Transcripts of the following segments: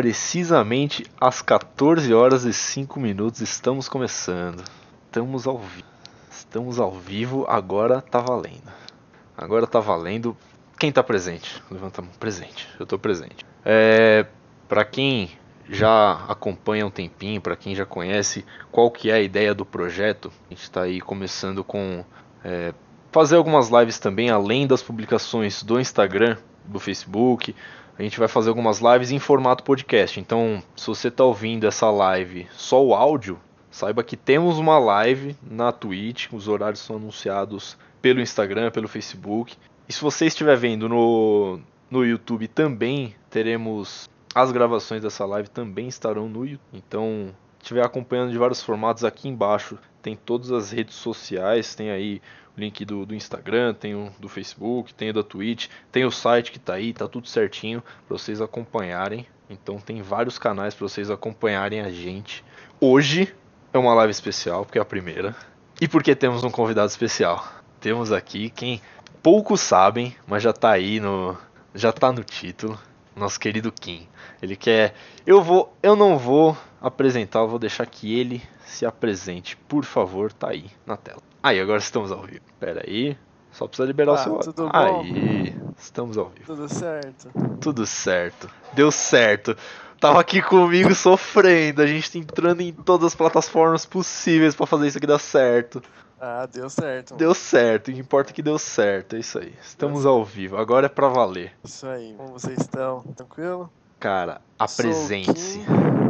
precisamente às 14 horas e 5 minutos estamos começando. Estamos ao vivo. Estamos ao vivo, agora tá valendo. Agora tá valendo. Quem tá presente? Levanta a mão. Presente. Eu tô presente. É, para quem já acompanha um tempinho, para quem já conhece qual que é a ideia do projeto, a gente está aí começando com é, fazer algumas lives também, além das publicações do Instagram, do Facebook. A gente vai fazer algumas lives em formato podcast. Então, se você está ouvindo essa live só o áudio, saiba que temos uma live na Twitch. Os horários são anunciados pelo Instagram, pelo Facebook. E se você estiver vendo no, no YouTube também, teremos as gravações dessa live também estarão no YouTube. Então, estiver acompanhando de vários formatos aqui embaixo, tem todas as redes sociais, tem aí link do, do Instagram, tem o do Facebook, tem o da Twitch, tem o site que tá aí, tá tudo certinho para vocês acompanharem. Então tem vários canais para vocês acompanharem a gente. Hoje é uma live especial, porque é a primeira. E porque temos um convidado especial. Temos aqui quem poucos sabem, mas já tá aí no já tá no título, nosso querido Kim. Ele quer eu vou eu não vou apresentar, eu vou deixar que ele se apresente. Por favor, tá aí na tela. Aí, agora estamos ao vivo. Pera aí. Só precisa liberar Ah, o seu tudo bom? Estamos ao vivo. Tudo certo. Tudo certo. Deu certo. Tava aqui comigo sofrendo. A gente tá entrando em todas as plataformas possíveis pra fazer isso aqui dar certo. Ah, deu certo. Deu certo. O que importa é que deu certo. É isso aí. Estamos ao vivo. Agora é pra valer. Isso aí. Como vocês estão? Tranquilo? Cara, apresente-se.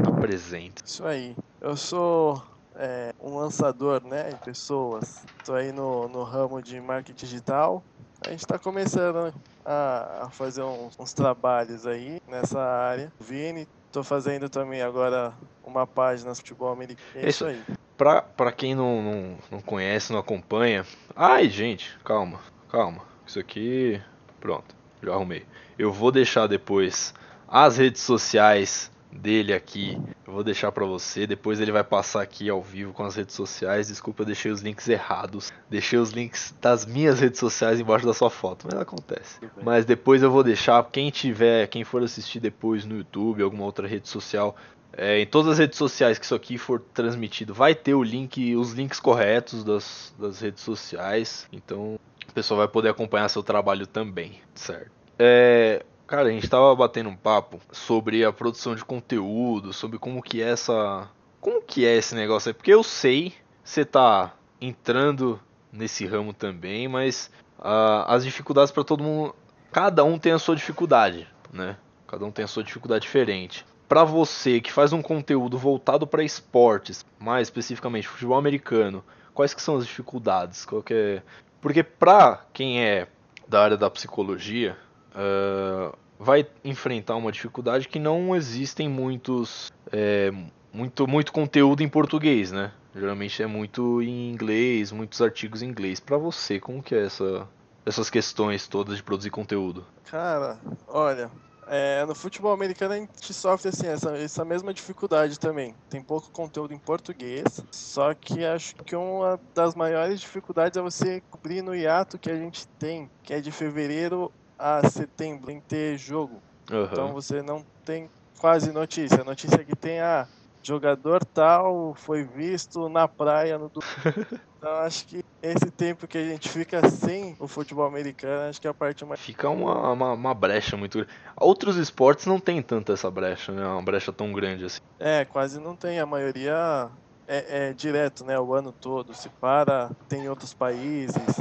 Apresente. Isso aí. Eu sou é, um lançador, né, de pessoas. Tô aí no, no ramo de marketing digital. A gente tá começando a, a fazer uns, uns trabalhos aí nessa área. Vini, tô fazendo também agora uma página de futebol americano. É Isso. isso aí. Pra, pra quem não, não, não conhece, não acompanha. Ai, gente, calma, calma. Isso aqui. Pronto, já arrumei. Eu vou deixar depois as redes sociais dele aqui. Eu vou deixar pra você. Depois ele vai passar aqui ao vivo com as redes sociais. Desculpa, eu deixei os links errados. Deixei os links das minhas redes sociais embaixo da sua foto, mas acontece. Mas depois eu vou deixar. Quem tiver, quem for assistir depois no YouTube, alguma outra rede social, é, em todas as redes sociais que isso aqui for transmitido, vai ter o link, os links corretos das, das redes sociais. Então o pessoal vai poder acompanhar seu trabalho também, certo? É, cara, a gente tava batendo um papo sobre a produção de conteúdo, sobre como que é essa, como que é esse negócio aí, porque eu sei, você tá entrando nesse ramo também, mas ah, as dificuldades para todo mundo, cada um tem a sua dificuldade, né? Cada um tem a sua dificuldade diferente. Pra você que faz um conteúdo voltado para esportes, mais especificamente futebol americano, quais que são as dificuldades? Qual é... Porque pra quem é da área da psicologia, ah, vai enfrentar uma dificuldade que não existem muitos é, muito muito conteúdo em português, né? Geralmente é muito em inglês, muitos artigos em inglês. Pra você, como que é essa essas questões todas de produzir conteúdo? Cara, olha, é, no futebol americano a gente sofre assim, essa, essa mesma dificuldade também. Tem pouco conteúdo em português, só que acho que uma das maiores dificuldades é você cobrir no hiato que a gente tem, que é de fevereiro a setembro, em ter jogo. Aham. Então você não tem quase notícia. A notícia que tem, ah, jogador tal foi visto na praia no. Então acho que esse tempo que a gente fica sem o futebol americano, acho que é a parte mais. Fica uma, uma, uma brecha muito grande. Outros esportes não tem tanta essa brecha, né? Uma brecha tão grande assim. É, quase não tem. A maioria é, é direto, né? O ano todo. Se para, tem em outros países.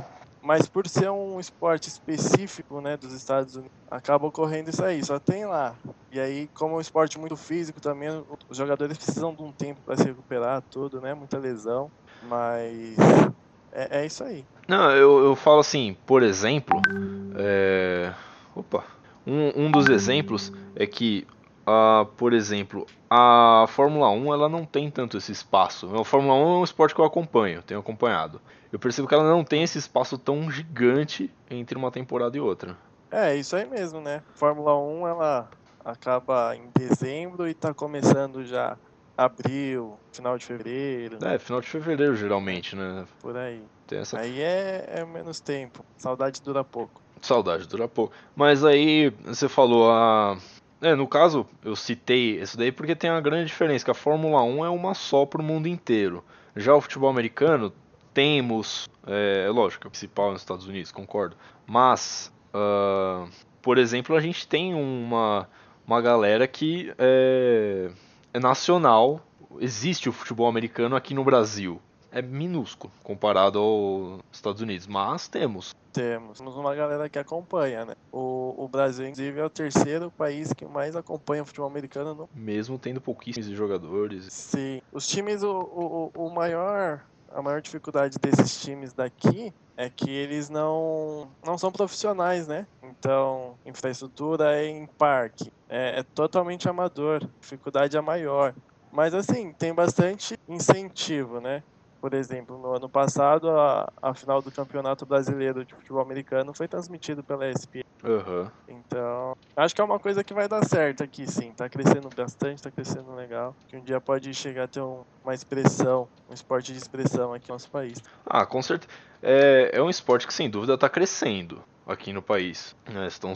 Mas por ser um esporte específico, né, dos Estados Unidos, acaba ocorrendo isso aí, só tem lá. E aí, como é um esporte muito físico também, os jogadores precisam de um tempo para se recuperar, tudo, né? Muita lesão. Mas é, é isso aí. Não, eu, eu falo assim, por exemplo, é... opa, um, um dos exemplos é que, ah, por exemplo, a Fórmula 1 ela não tem tanto esse espaço. A Fórmula 1 é um esporte que eu acompanho, tenho acompanhado. Eu percebo que ela não tem esse espaço tão gigante entre uma temporada e outra. É, isso aí mesmo, né? Fórmula 1 ela acaba em dezembro e tá começando já abril, final de fevereiro, É, final de fevereiro geralmente, né? por aí. Tem essa Aí é, é menos tempo. Saudade dura pouco. Saudade dura pouco. Mas aí você falou a É, no caso, eu citei isso daí porque tem uma grande diferença, que a Fórmula 1 é uma só para o mundo inteiro. Já o futebol americano, temos, é, é lógico, é o principal nos Estados Unidos, concordo. Mas, uh, por exemplo, a gente tem uma, uma galera que é, é nacional, existe o futebol americano aqui no Brasil é minúsculo comparado aos Estados Unidos, mas temos. Temos. Temos uma galera que acompanha, né? O, o Brasil, inclusive, é o terceiro país que mais acompanha o futebol americano. No... Mesmo tendo pouquíssimos jogadores. Sim. Os times, o, o, o maior, a maior dificuldade desses times daqui é que eles não, não são profissionais, né? Então, infraestrutura é em parque, é, é totalmente amador, dificuldade é maior. Mas assim, tem bastante incentivo, né? Por exemplo, no ano passado, a, a final do Campeonato Brasileiro de Futebol Americano foi transmitido pela ESPN. Uhum. Então, acho que é uma coisa que vai dar certo aqui, sim. Tá crescendo bastante, tá crescendo legal. Que um dia pode chegar a ter um, uma expressão, um esporte de expressão aqui no nosso país. Ah, com certeza. É, é um esporte que, sem dúvida, tá crescendo aqui no país. É, estão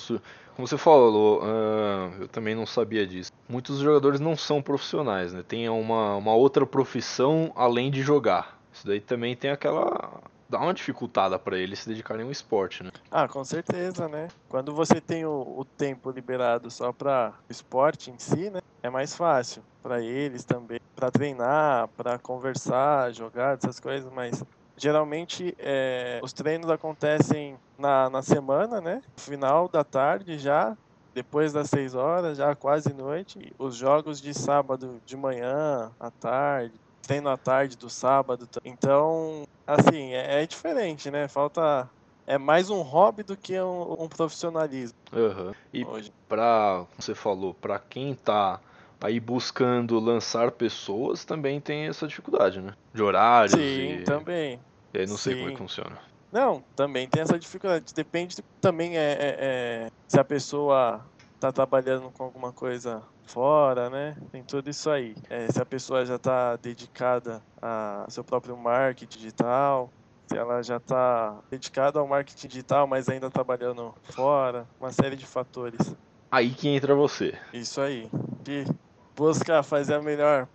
como você falou, uh, eu também não sabia disso. Muitos jogadores não são profissionais, né? Tem uma, uma outra profissão além de jogar. Isso daí também tem aquela. dá uma dificultada para eles se dedicarem ao esporte, né? Ah, com certeza, né? Quando você tem o, o tempo liberado só para esporte em si, né? É mais fácil para eles também, para treinar, para conversar, jogar, essas coisas, mas Geralmente é, os treinos acontecem na, na semana, né? Final da tarde já, depois das 6 horas, já quase noite. Os jogos de sábado de manhã, à tarde, treino à tarde do sábado. Então, assim, é, é diferente, né? Falta. É mais um hobby do que um, um profissionalismo. Uhum. E para, você falou, para quem tá aí buscando lançar pessoas também tem essa dificuldade, né? De horários. Sim, e... também. E aí não Sim. sei como é que funciona. Não, também tem essa dificuldade. Depende também é, é, é, se a pessoa está trabalhando com alguma coisa fora, né? Tem tudo isso aí. É, se a pessoa já está dedicada a seu próprio marketing digital, se ela já está dedicada ao marketing digital, mas ainda trabalhando fora, uma série de fatores. Aí que entra você. Isso aí. De buscar fazer a melhor,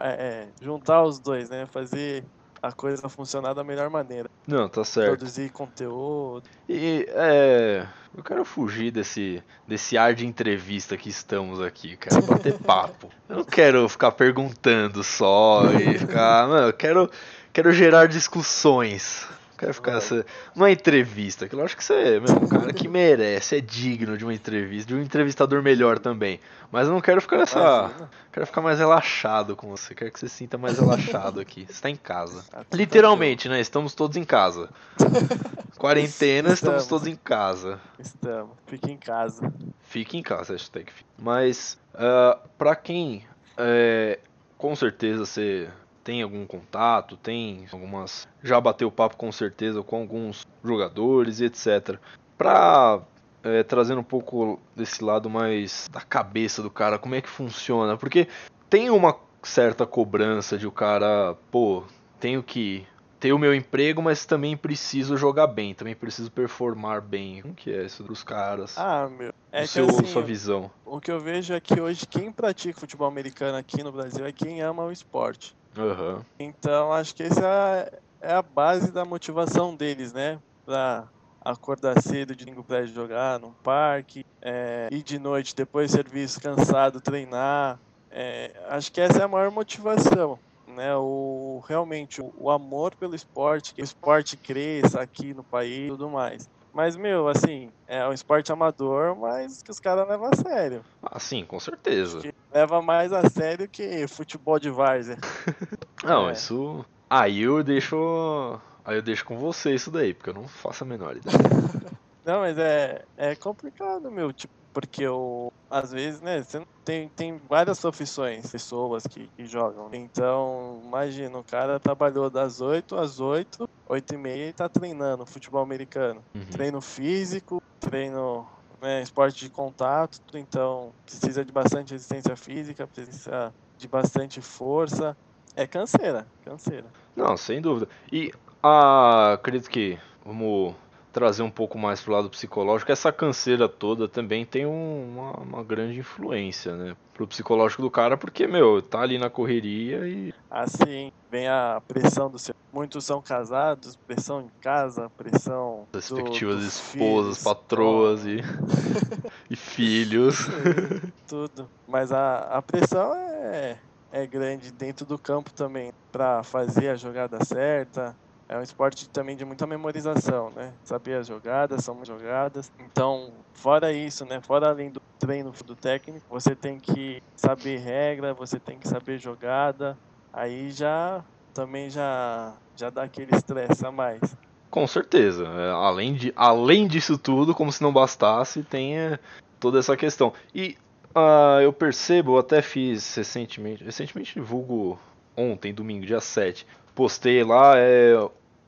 é, é, juntar os dois, né? Fazer a coisa funcionar da melhor maneira. Não, tá certo. Produzir conteúdo. E é. Eu quero fugir desse, desse ar de entrevista que estamos aqui, quero bater papo. Eu não quero ficar perguntando só e ficar. Mano, eu quero, quero gerar discussões. Quero ficar essa. Uma entrevista, que eu acho que você é um cara que merece, é digno de uma entrevista, de um entrevistador melhor também. Mas eu não quero ficar nessa. Imagina. Quero ficar mais relaxado com você. Quero que você se sinta mais relaxado aqui. Você está em casa. Tá Literalmente, né? Estamos todos em casa. Quarentena, estamos. estamos todos em casa. Estamos. Fique em casa. Fique em casa, hashtag. Mas, uh, pra quem. É, com certeza você tem algum contato, tem algumas. Já bateu papo com certeza com alguns jogadores e etc. Pra é, trazendo um pouco desse lado mais da cabeça do cara, como é que funciona? Porque tem uma certa cobrança de o cara, pô, tenho que ter o meu emprego, mas também preciso jogar bem, também preciso performar bem. Como que é isso dos caras? Ah, meu. É que, seu, assim, sua visão. O que eu vejo é que hoje quem pratica futebol americano aqui no Brasil é quem ama o esporte. Uhum. Então acho que essa é, a base da motivação deles, né? Pra acordar cedo de domingo para jogar no parque, é, ir de noite depois do serviço cansado treinar. É, acho que essa é a maior motivação, né? O realmente o, o amor pelo esporte, que o esporte cresça aqui no país, e tudo mais. Mas, meu, assim, é um esporte amador, mas que os caras levam a sério. Ah, sim, com certeza. Que leva mais a sério que futebol de várzea. Não, é. isso. Aí eu deixo. Aí eu deixo com você isso daí, porque eu não faço a menor ideia. não, mas é, é complicado, meu. Tipo, porque eu, às vezes, né, você tem, tem várias profissões, pessoas que, que jogam. Então, imagina, o cara trabalhou das 8 às 8, 8 e meia e tá treinando futebol americano. Uhum. Treino físico, treino né, esporte de contato, então precisa de bastante resistência física, precisa de bastante força. É canseira, canseira. Não, sem dúvida. E ah, acredito que vamos trazer um pouco mais pro lado psicológico, essa canseira toda também tem um, uma, uma, grande influência, né? Pro psicológico do cara, porque, meu, tá ali na correria e. Assim, vem a pressão do seu. Muitos são casados, pressão em casa, pressão. Respectivas do, esposas, filhos, patroas e. e filhos. Tudo. Mas a, a pressão é, é grande dentro do campo também, para fazer a jogada certa é um esporte também de muita memorização, né? Saber as jogadas, são jogadas. Então, fora isso, né? Fora além do treino do técnico, você tem que saber regra, você tem que saber jogada. Aí já também já já dá aquele estresse a mais. Com certeza. É, além, de, além disso tudo, como se não bastasse, tem é, toda essa questão. E uh, eu percebo, eu até fiz recentemente, recentemente vulgo ontem, domingo, dia 7, postei lá, é,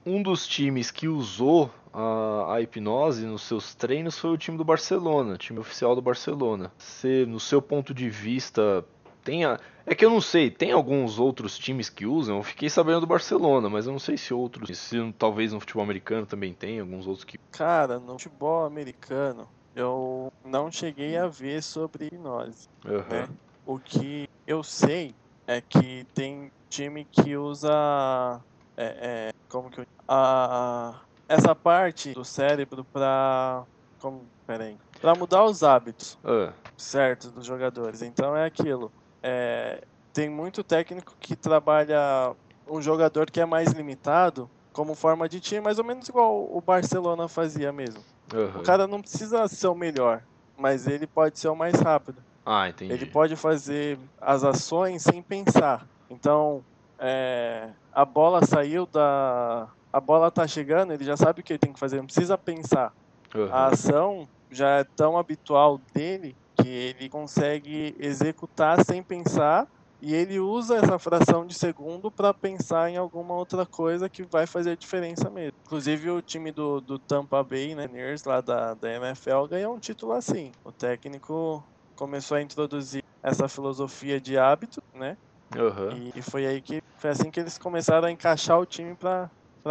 um dos times que usou a, a, hipnose nos seus treinos foi o time do Barcelona, time oficial do Barcelona. Você, no seu ponto de vista, tem a, é que eu não sei, tem alguns outros times que usam. Eu fiquei sabendo do Barcelona, mas eu não sei se outros, se talvez no futebol americano também tem alguns outros que. Cara, no futebol americano eu não cheguei a ver sobre hipnose. Uhum. Né? O que eu sei é que tem time que usa. É, é, como que eu. A, essa parte do cérebro para. Como. Peraí. Pra mudar os hábitos. Uh. Certo, dos jogadores. Então é aquilo. É, tem muito técnico que trabalha um jogador que é mais limitado como forma de time, mais ou menos igual o Barcelona fazia mesmo. Uhum. O cara não precisa ser o melhor, mas ele pode ser o mais rápido. Ah, entendi. Ele pode fazer as ações sem pensar. Então, é, a bola saiu da. A bola tá chegando, ele já sabe o que ele tem que fazer, não precisa pensar. Uhum. A ação já é tão habitual dele que ele consegue executar sem pensar e ele usa essa fração de segundo para pensar em alguma outra coisa que vai fazer diferença mesmo. Inclusive o time do, do Tampa Bay, né, Nears, lá da, da NFL, ganhou um título assim. O técnico começou a introduzir essa filosofia de hábito, né? Uhum. E, e, foi aí que foi assim que eles começaram a encaixar o time para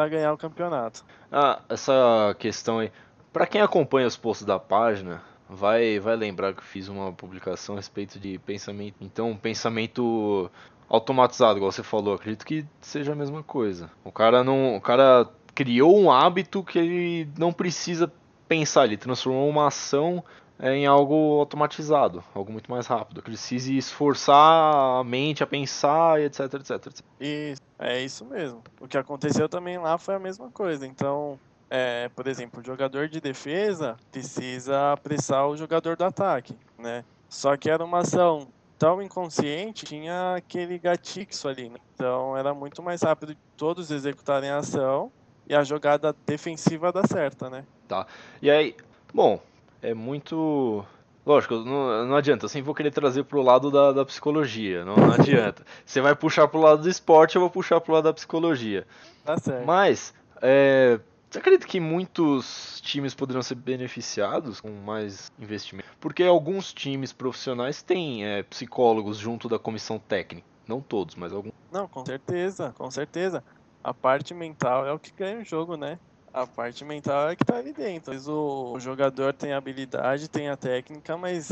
ganhar o campeonato. Ah, essa questão aí. Para quem acompanha os posts da página, vai vai lembrar que eu fiz uma publicação a respeito de pensamento. Então, pensamento automatizado, igual você falou, acredito que seja a mesma coisa. O cara não, o cara criou um hábito que ele não precisa pensar, ele transformou uma ação em algo automatizado, algo muito mais rápido. Que precise esforçar a mente a pensar, etc, etc, etc. Isso, é isso mesmo. O que aconteceu também lá foi a mesma coisa. Então, é, por exemplo, o jogador de defesa precisa apressar o jogador do ataque, né? Só que era uma ação tão inconsciente, tinha aquele gatixo ali, né? Então era muito mais rápido todos executarem a ação e a jogada defensiva dar certa, né? Tá. E aí, bom, é muito. Lógico, não, não adianta, eu sempre vou querer trazer pro lado da, da psicologia, não, não adianta. Você vai puxar pro lado do esporte, eu vou puxar pro lado da psicologia. Tá certo. Mas, é, você acredita que muitos times poderiam ser beneficiados com mais investimento? Porque alguns times profissionais têm é, psicólogos junto da comissão técnica. Não todos, mas alguns. Não, com certeza, com certeza. A parte mental é o que ganha o jogo, né? A parte mental é que tá ali dentro. Mas o, o jogador tem a habilidade, tem a técnica, mas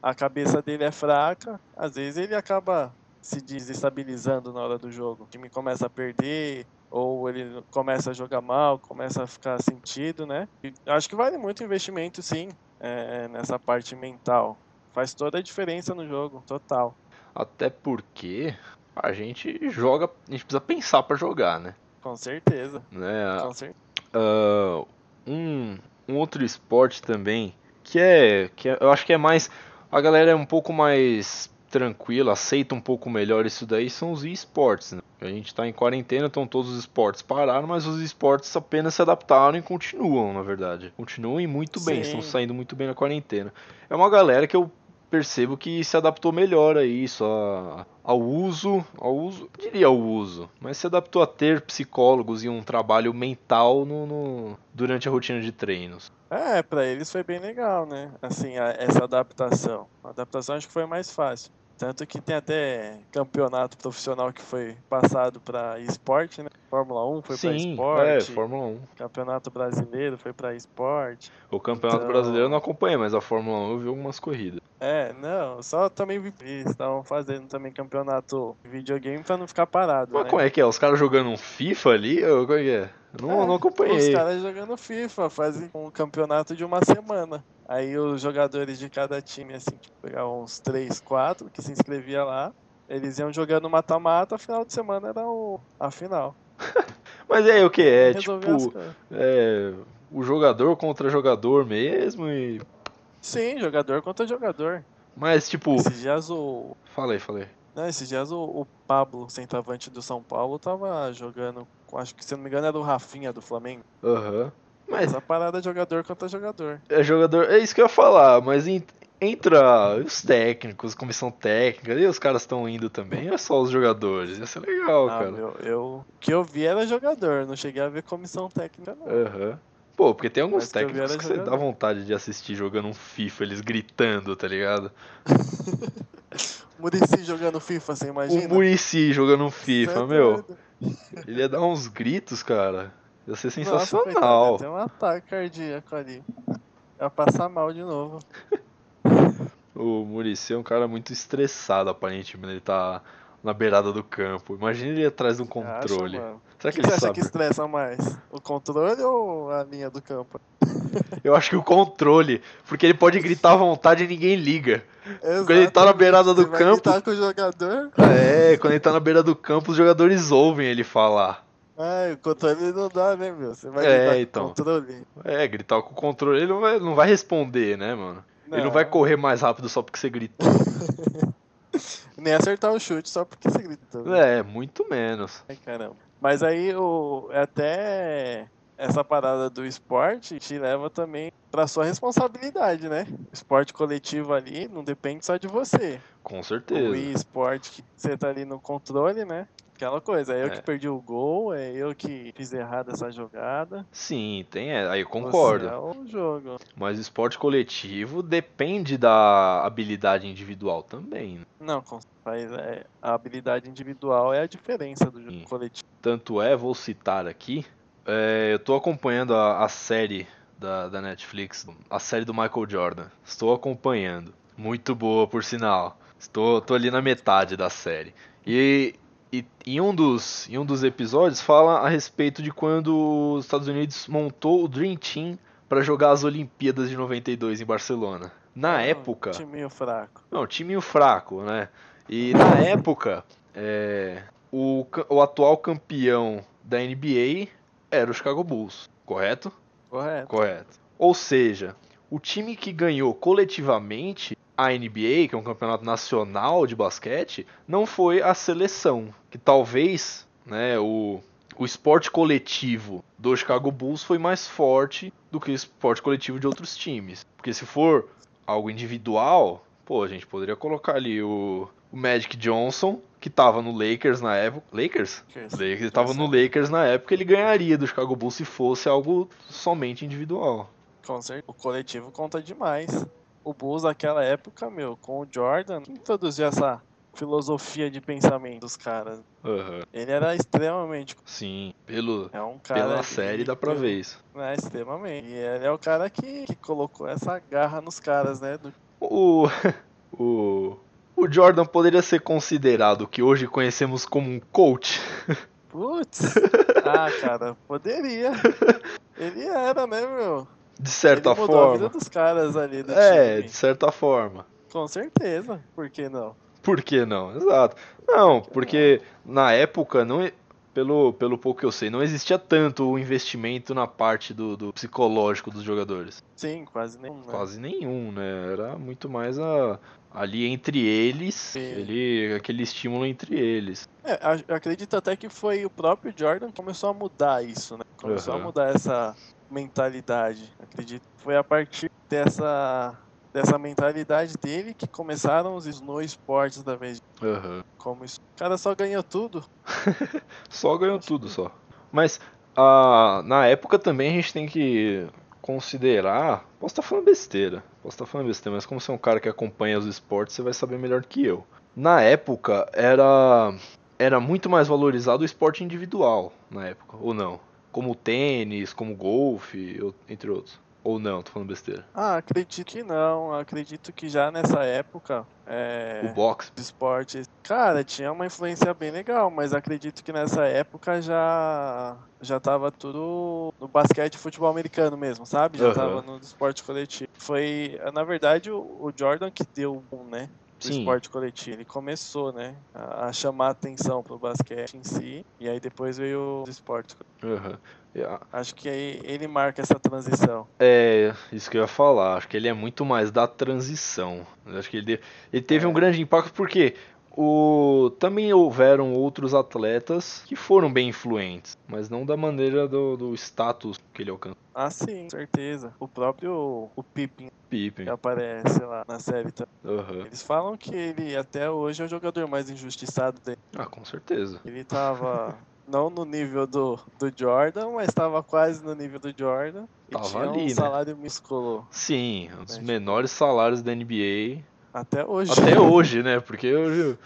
a cabeça dele é fraca. Às vezes ele acaba se desestabilizando na hora do jogo. O time começa a perder, ou ele começa a jogar mal, começa a ficar sentido, né? E acho que vale muito investimento, sim, é, nessa parte mental. Faz toda a diferença no jogo, total. Até porque a gente joga, a gente precisa pensar para jogar, né? Com certeza. Né? Com certeza. Uh, um, um outro esporte também que é, que é, eu acho que é mais a galera é um pouco mais tranquila, aceita um pouco melhor isso daí são os esportes. Né? A gente está em quarentena, então todos os esportes pararam, mas os esportes apenas se adaptaram e continuam, na verdade. Continuam muito bem, Sim. estão saindo muito bem na quarentena. É uma galera que eu percebo que se adaptou melhor a isso, a, ao uso, ao uso, diria ao uso, mas se adaptou a ter psicólogos e um trabalho mental no, no durante a rotina de treinos. É, para eles foi bem legal, né? Assim, a, essa adaptação. A adaptação acho que foi mais fácil. Tanto que tem até campeonato profissional que foi passado para esporte, né? Fórmula 1 foi para esporte. é, Fórmula 1. Campeonato brasileiro foi para esporte. O Campeonato Então- Brasileiro eu não acompanhei, mas a Fórmula 1 eu vi algumas corridas. É, não, só também vi. Eles estavam fazendo também campeonato de videogame pra não ficar parado. Mas né? como é que é? Os caras jogando um FIFA ali? Ou como é que é? Não, É, não acompanhei. Os caras jogando FIFA, fazem um campeonato de uma semana. Aí os jogadores de cada time, assim, tipo, pegavam uns 3, 4 que se inscrevia lá. Eles iam jogando mata-mata, final de semana era o, a final. Mas é o que? É Resolver tipo, é, o jogador contra jogador mesmo e... Sim, jogador contra jogador. Mas tipo, Esses dias o. falei, falei. Não, esses dias o, o Pablo, centroavante do São Paulo, tava jogando. com- Acho que se não me engano era o Rafinha do Flamengo. Aham. Mas Essa parada é jogador contra jogador. é jogador, é isso que eu ia falar, mas en- entra os técnicos, comissão técnica, e os caras estão indo também, é só os jogadores, ia ser legal, Ah, cara. meu, eu. O que eu vi era jogador, não cheguei a ver comissão técnica, não. Aham. Pô, porque tem alguns Mas que técnicos era que você dá vontade de assistir jogando um FIFA, eles gritando, tá ligado? Murici jogando FIFA, você imagina? O Murici jogando um FIFA, Cê é meu, ele ia dar uns gritos, cara. Ia ser Nossa, sensacional. coitado, ia ter um ataque cardíaco ali. Ia passar mal de novo. O Murici é um cara muito estressado, aparentemente. Ele tá na beirada do campo. Imagina ele atrás de um controle. Acha? Será O que que, ele você acha sabe? que estressa mais? O controle ou a linha do campo? Eu acho que o controle, porque ele pode gritar à vontade e ninguém liga. Quando ele tá na Exatamente, beirada do você vai campo. gritar com o jogador? É, quando ele tá na beira do campo, os jogadores ouvem ele falar. Ai, o controle não dá, né, meu? Você vai É, gritar com então. o controle? É, gritar com o controle, ele não vai, não vai responder, né, mano? Ele não vai correr mais rápido só porque você gritou. Nem acertar o chute só porque você gritou. É, muito menos. Ai, caramba. Mas aí o até essa parada do esporte te leva também pra sua responsabilidade, né? O esporte coletivo ali não depende só de você. Com O certeza. esporte que você tá ali no controle, né? Aquela coisa, é eu É. que perdi o gol, é eu que fiz errado essa jogada. Sim, tem, é, aí eu concordo. Você é o jogo. Mas o esporte coletivo depende da habilidade individual também. né? Não, com- é, a habilidade individual é a diferença do jogo coletivo. Tanto é, vou citar aqui, é, eu tô acompanhando a, a série da, da Netflix, a série do Michael Jordan. Estou acompanhando. Muito boa, por sinal. Estou tô ali na metade da série. E, e em, um dos, em um dos episódios fala a respeito de quando os Estados Unidos montou o Dream Team para jogar as Olimpíadas de 92 em Barcelona. Na Ah, época. Time fraco. Não, timinho fraco, né? E na época, é, o, o atual campeão da NBA era o Chicago Bulls, correto? Correto. Correto. Ou seja, o time que ganhou coletivamente a NBA, que é um campeonato nacional de basquete, não foi a seleção. Que talvez né, o, o esporte coletivo do Chicago Bulls foi mais forte do que o esporte coletivo de outros times. Porque se for algo individual, pô, a gente poderia colocar ali o, o Magic Johnson, que tava no Lakers na época. Lakers? Lakers. Ele tava no Lakers na época, ele ganharia do Chicago Bulls se fosse algo somente individual. Com certeza. O coletivo conta demais. O Bulls naquela época, meu, com o Jordan, quem introduziu essa filosofia de pensamento dos caras? Aham. Ele era extremamente. Sim, pelo, É um cara. pela série dá pra que- ver isso. É, extremamente. E ele é o cara que, que colocou essa garra nos caras, né? Do... O, o, o Jordan poderia ser considerado o que hoje conhecemos como um coach. Putz! ah, cara, poderia. Ele era, né, meu? De certa ele mudou a vida forma. dos caras ali do É, time. de certa forma. Com certeza. Por que não? Por que não? Exato. Não, porque na época, não, pelo, pelo pouco que eu sei, não existia tanto o investimento na parte do, do psicológico dos jogadores. Sim, quase nenhum. Né? Quase nenhum, né? Era muito mais a, ali entre eles, Sim. ele, aquele estímulo entre eles. É, a- eu acredito até que foi o próprio Jordan que começou a mudar isso, né? Começou a Aham. mudar essa mentalidade. Acredito que foi a partir dessa, dessa mentalidade dele que começaram os snow esportes da vez. Aham. Como isso. O cara só ganhou tudo. Só ganhou tudo só. Mas ah, na época também a gente tem que considerar. Posso estar falando besteira. Posso estar falando besteira, mas como você é um cara que acompanha os esportes, você vai saber melhor que eu. na época era era muito mais valorizado o esporte individual na época, ou não? Como o tênis, como o golfe, entre outros. Ou não, tô falando besteira. Ah, acredito que não. Acredito que já nessa época. É... O boxe. de esportes. Cara, tinha uma influência bem legal, mas acredito que nessa época já já tava tudo no basquete e futebol americano mesmo, sabe? Já Aham. tava no esporte coletivo. Foi, na verdade, o, o Jordan que deu o boom, né? Do Sim. esporte coletivo. Ele começou, né? A, chamar atenção pro basquete em si. E aí depois veio o esporte. Aham. E, ah, Acho que aí ele marca essa transição. É, isso que eu ia falar. Acho que ele é muito mais da transição. Acho que ele, ele teve É. um grande impacto porque o, também houveram outros atletas que foram bem influentes, mas não da maneira do, do status que ele alcançou. Ah, sim, certeza. O próprio o Pippen Pippen. que aparece lá na série também. Aham. Eles falam que ele até hoje é o jogador mais injustiçado dele. Ah, com certeza. Ele tava não no nível do, do Jordan, mas estava quase no nível do Jordan. E Tava tinha ali, um né? salário minúsculo Sim, um dos É. menores salários da NBA até hoje. até hoje, né? Porque hoje,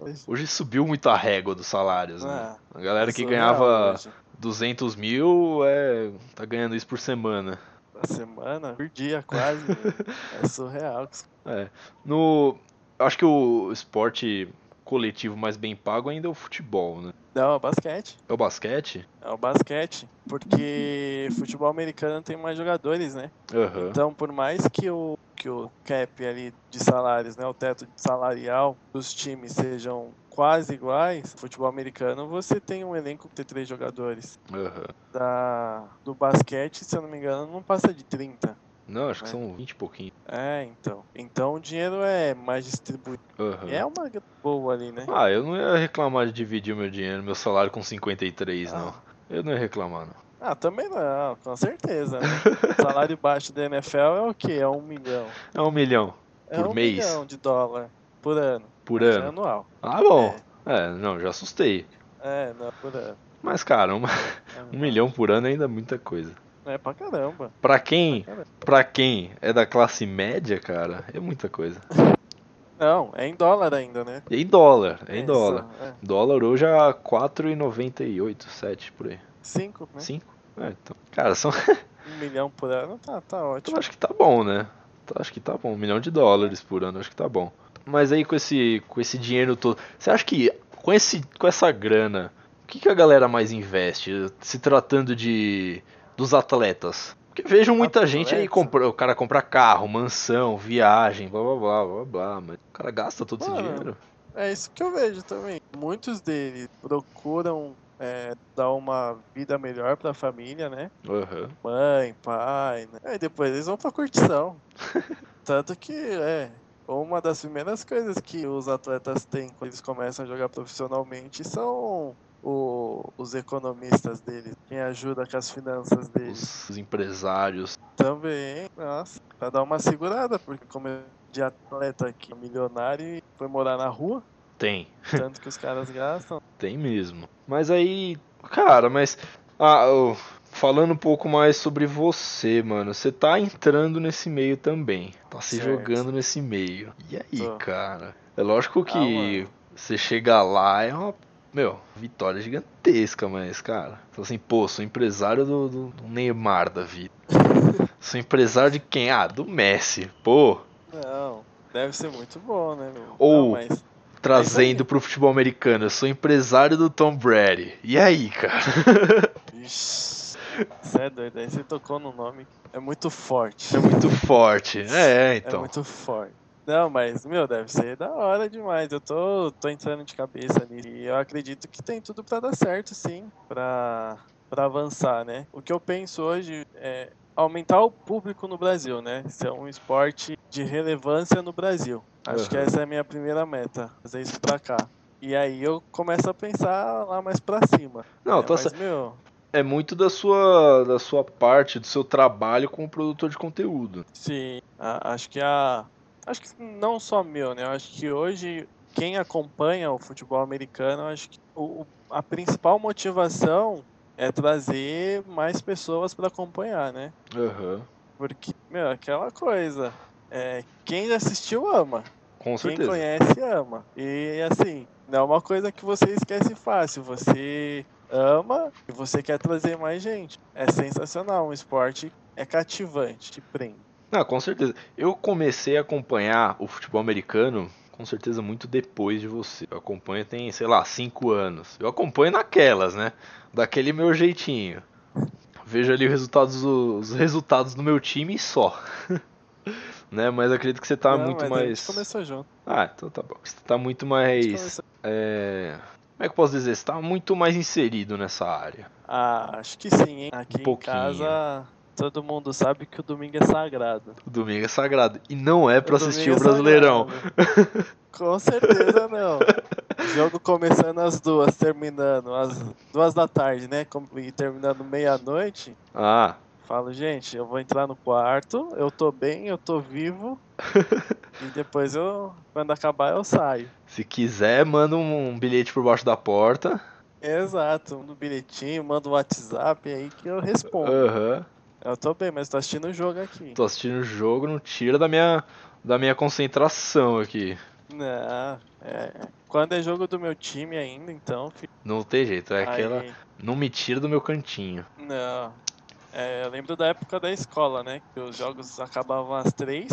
hoje. hoje subiu muito a régua dos salários, né? Ah, A galera que ganhava hoje. 200 mil é, tá ganhando isso por semana. Na semana, por dia quase. é surreal. É. No, acho que o esporte coletivo mais bem pago ainda é o futebol, né? Não, é o basquete. É o basquete? É o basquete. Porque futebol americano tem mais jogadores, né? Aham. Então, por mais que o, que o cap ali de salários, né, o teto salarial dos times sejam quase iguais, futebol americano você tem um elenco com três jogadores. Aham. Da, do basquete, se eu não me engano, não passa de 30. Não, acho que É. são 20 e pouquinho. É, então. Então o dinheiro é mais distribuído. Aham. É uma boa ali, né? Ah, eu não ia reclamar de dividir o meu dinheiro, meu salário com 53, não. Ah. Eu não ia reclamar, não. Ah, também não, com certeza, né? Salário baixo da NFL é o quê? É um milhão. É um milhão É Por um mês? milhão de dólar por ano. Por é ano. anual. Ah, bom. É, não, já assustei. É, não, por ano. Mas, cara, uma- É um milhão por ano ainda é muita coisa. É pra caramba. Pra quem, Pra pra quem é da classe média, cara, é muita coisa. Não, é em dólar ainda, né? Em dólar, é em É, dólar. É, Dólar hoje é a 4,98, 7 por aí. cinco, né? 5? É, então, cara, são, Um milhão por ano, tá, tá então ótimo. acho que tá bom, né? Então, acho que tá bom, um milhão de dólares por ano, acho que tá bom. Mas aí com esse, com esse dinheiro todo, você acha que com, esse, com essa grana, o que, que a galera mais investe? Se tratando de dos atletas. Porque vejo muita gente aí, compra, o cara compra carro, mansão, viagem, blá blá blá blá blá, mas o cara gasta todo esse Mano, dinheiro. É isso que eu vejo também. Muitos deles procuram é, dar uma vida melhor pra família, né? Aham. Mãe, pai, né? Aí depois eles vão pra curtição. Tanto que, é, uma das primeiras coisas que os atletas têm quando eles começam a jogar profissionalmente são o- os economistas deles, quem ajuda com as finanças deles. Os empresários. Também, nossa, pra dar uma segurada, porque como de atleta que é milionário foi morar na rua, Tem. tanto que os caras gastam. Tem mesmo. Mas aí, cara, mas ah, falando um pouco mais sobre você, mano, você tá entrando nesse meio também, tá se Certo. jogando nesse meio. E aí, Tô. cara? É lógico que Ah, você chegar lá é uma meu, vitória gigantesca, mas, cara, então, assim, pô, sou empresário do, do- do Neymar da vida. sou empresário de quem? Ah, do Messi. Pô, Não, deve ser muito bom, né, meu? Ou- Não, mas trazendo pro futebol americano, eu sou empresário do Tom Brady. E aí, cara? Ixi, você é doido, aí você tocou no nome. É muito forte. É muito forte. É, É então. muito forte. Não, mas, meu, deve ser da hora demais. Eu tô, tô entrando de cabeça nisso. E eu acredito que tem tudo pra dar certo, sim. Pra, pra avançar, né? O que eu penso hoje é aumentar o público no Brasil, né? Ser um esporte de relevância no Brasil. Acho que Aham. essa é a minha primeira meta. Fazer isso pra cá. E aí eu começo a pensar lá mais pra cima. Não, é, tá mas, meu, é muito da sua, da sua parte, do seu trabalho como produtor de conteúdo. Sim, a- acho que a. Acho que não só meu, né? Eu acho que hoje quem acompanha o futebol americano, acho que o, a principal motivação é trazer mais pessoas para acompanhar, né? Aham. Porque, meu, aquela coisa. É, quem assistiu ama. Com Quem certeza. conhece ama. E assim, não é uma coisa que você esquece fácil. Você ama e você quer trazer mais gente. É sensacional. Um esporte é cativante, te prende. Ah, com certeza. Eu comecei a acompanhar o futebol americano, com certeza, muito depois de você. Eu acompanho tem, sei lá, cinco anos. Eu acompanho naquelas, né? Daquele meu jeitinho. Vejo ali os resultados, os resultados do meu time e só. né? Mas acredito que você tá Não, muito mas A gente mais. começou junto. Ah, então tá bom. Você tá muito mais. é, Como é que eu posso dizer? Você tá muito mais inserido nessa área. Ah, acho que sim, hein? Aqui em pouquinho. casa, todo mundo sabe que o domingo é sagrado. O domingo é sagrado. E não é pra O assistir o domingo é Brasileirão. Com certeza não. Jogo começando às duas, terminando às duas da tarde, né? E terminando meia-noite. Ah, Falo, gente, eu vou entrar no quarto, eu tô bem, eu tô vivo. e depois eu, quando acabar, eu saio. se quiser, manda um bilhete por baixo da porta. Exato, no bilhetinho, manda um WhatsApp aí que eu respondo. Aham. Eu tô bem, mas tô assistindo o jogo aqui. Tô assistindo o jogo, não tira da minha, da minha concentração aqui. Não, é. Quando é jogo do meu time ainda, então, Não tem jeito, é aquela. aí. Não me tira do meu cantinho. Não. É, eu lembro da época da escola, né? Que os jogos acabavam às três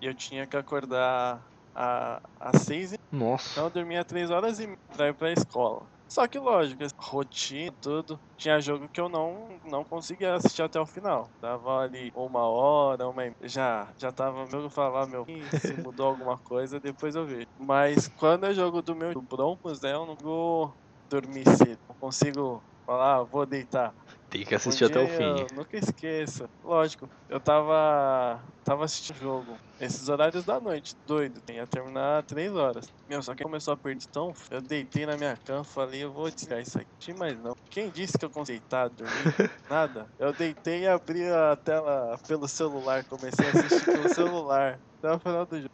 e eu tinha que acordar a- às seis e Nossa. então eu dormia três horas e pra ir pra escola. Só que lógico, rotina, tudo. Tinha jogo que eu não, não conseguia assistir até o final. Dava ali uma hora, uma Já, já tava jogo falar, meu, "Ih, se mudou alguma coisa, depois eu vejo. Mas quando é jogo do meu do Broncos, né? Eu não vou dormir cedo. Não consigo falar, ah, vou deitar. Tem que assistir Um até o fim. Eu nunca esqueço. Lógico, eu tava. tava assistindo o jogo. Esses horários da noite, doido. Ia terminar três horas. Meu, só que começou a perder tão. Eu deitei na minha cama falei, eu vou desligar isso aqui. Mas não. Quem disse que eu consegui deitar, dormir? Nada. Eu deitei e abri a tela pelo celular. Comecei a assistir pelo celular. Até o final do jogo.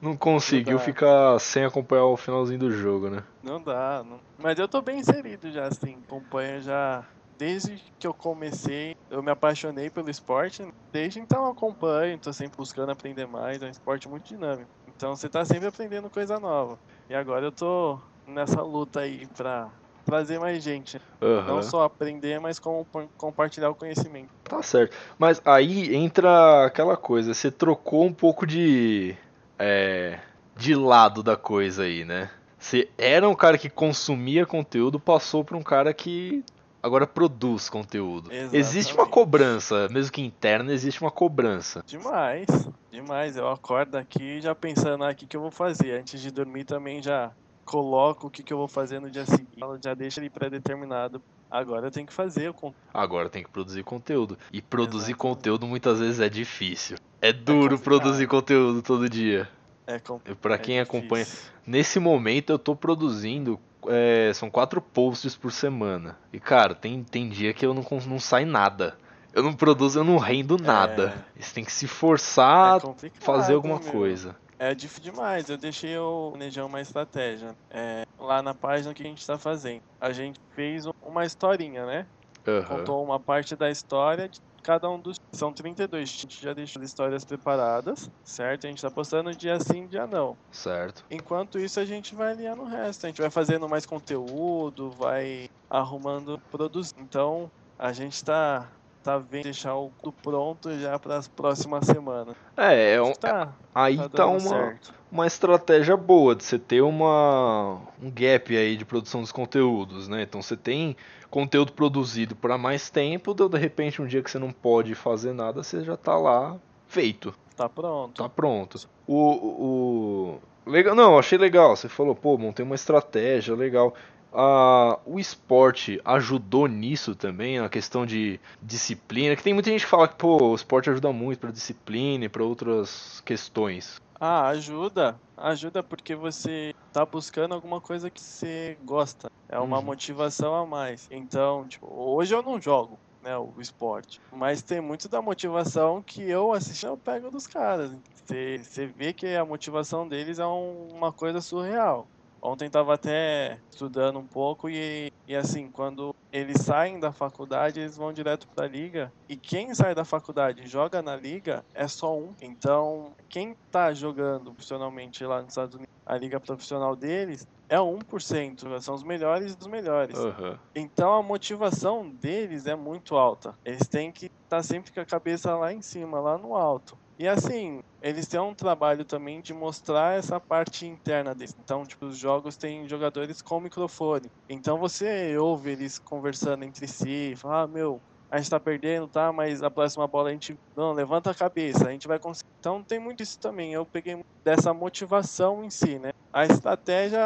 Não conseguiu Não ficar sem acompanhar o finalzinho do jogo, né? Não dá, não. Mas eu tô bem inserido já, assim. Acompanho já. Desde que eu comecei, eu me apaixonei pelo esporte. Desde então eu acompanho, tô sempre buscando aprender mais. É um esporte muito dinâmico. Então você tá sempre aprendendo coisa nova. E agora eu tô nessa luta aí pra trazer mais gente. Aham. Não só aprender, mas como compartilhar o conhecimento. Tá certo. Mas aí entra aquela coisa, você trocou um pouco de. É, de lado da coisa aí, né? Você era um cara que consumia conteúdo, passou pra um cara que agora produz conteúdo. Existe uma Exatamente. cobrança, mesmo que interna, existe uma cobrança. Demais, demais. Eu acordo aqui já pensando aqui o que eu vou fazer. Antes de dormir também já coloco o que, que eu vou fazer no dia seguinte. Já deixa ele pré-determinado. Agora eu tenho que fazer o con- Agora tem que produzir conteúdo. E produzir Exatamente. conteúdo muitas vezes é difícil. É duro complicado. produzir conteúdo todo dia. é com- E Pra é quem acompanha, difícil. Nesse momento eu tô produzindo. É, são quatro posts por semana. E cara, tem, tem dia que eu não, não sai nada. Eu não produzo, eu não rendo nada. Você tem que se forçar É a fazer alguma meu. coisa. É difícil demais. Eu deixei o planejão uma estratégia. É, lá na página que a gente tá fazendo. A gente fez um- uma historinha, né? Aham. contou uma parte da história de cada um dos. São 32. A gente já deixou as histórias preparadas, certo? A gente tá postando dia sim, dia não. Certo. Enquanto isso, a gente vai alinhando o resto. A gente vai fazendo mais conteúdo, vai arrumando, produzindo. Então, a gente tá, tá vendo deixar o pronto já para as próximas semanas. É, é um- Tá, aí tá tá uma, certo. uma estratégia boa de você ter uma, um gap aí de produção dos conteúdos, né? Então você tem conteúdo produzido por mais tempo, de de repente um dia que você não pode fazer nada, você já tá lá feito. Tá pronto. Tá pronto. O, o, o- legal, não, achei legal. Você falou, pô, montei uma estratégia, legal. O esporte ajudou nisso também, a questão de disciplina. Que tem muita gente que fala que pô, o esporte ajuda muito para disciplina e para outras questões. Ah, ajuda. Ajuda porque você tá buscando alguma coisa que você gosta. É uma Uhum. motivação a mais. Então, tipo, hoje eu não jogo, né, o esporte. Mas tem muito da motivação que eu assistindo eu pego dos caras. Você, você vê que a motivação deles é um- uma coisa surreal. Ontem estava até estudando um pouco e, e assim, quando eles saem da faculdade, eles vão direto para a liga. E quem sai da faculdade e joga na liga é só um. Então, quem está jogando profissionalmente lá nos Estados Unidos, a liga profissional deles, é 1%, são os melhores dos melhores. Uhum. Então a motivação deles é muito alta. Eles têm que estar tá sempre com a cabeça lá em cima, lá no alto. E assim, eles têm um trabalho também de mostrar essa parte interna deles. Então, tipo, os jogos têm jogadores com microfone. Então você ouve eles conversando entre si, fala, ah, meu, a gente tá perdendo, tá? Mas a próxima bola a gente. Não, levanta a cabeça, a gente vai conseguir. Então tem muito isso também. Eu peguei dessa motivação em si, né? A estratégia